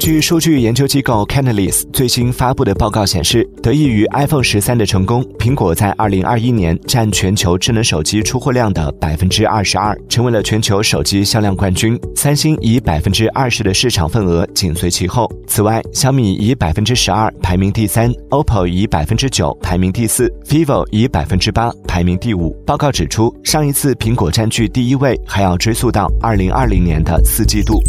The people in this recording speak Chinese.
据数据研究机构 Canalys 最新发布的报告显示，得益于 iPhone 十三的成功，苹果在二零二一年占全球智能手机出货量的百分之二十二，成为了全球手机销量冠军。三星以百分之二十的市场份额紧随其后。此外，小米以百分之十二排名第三，OPPO 以百分之九排名第四，vivo 以百分之八排名第五。报告指出，上一次苹果占据第一位还要追溯到二零二零年的四季度。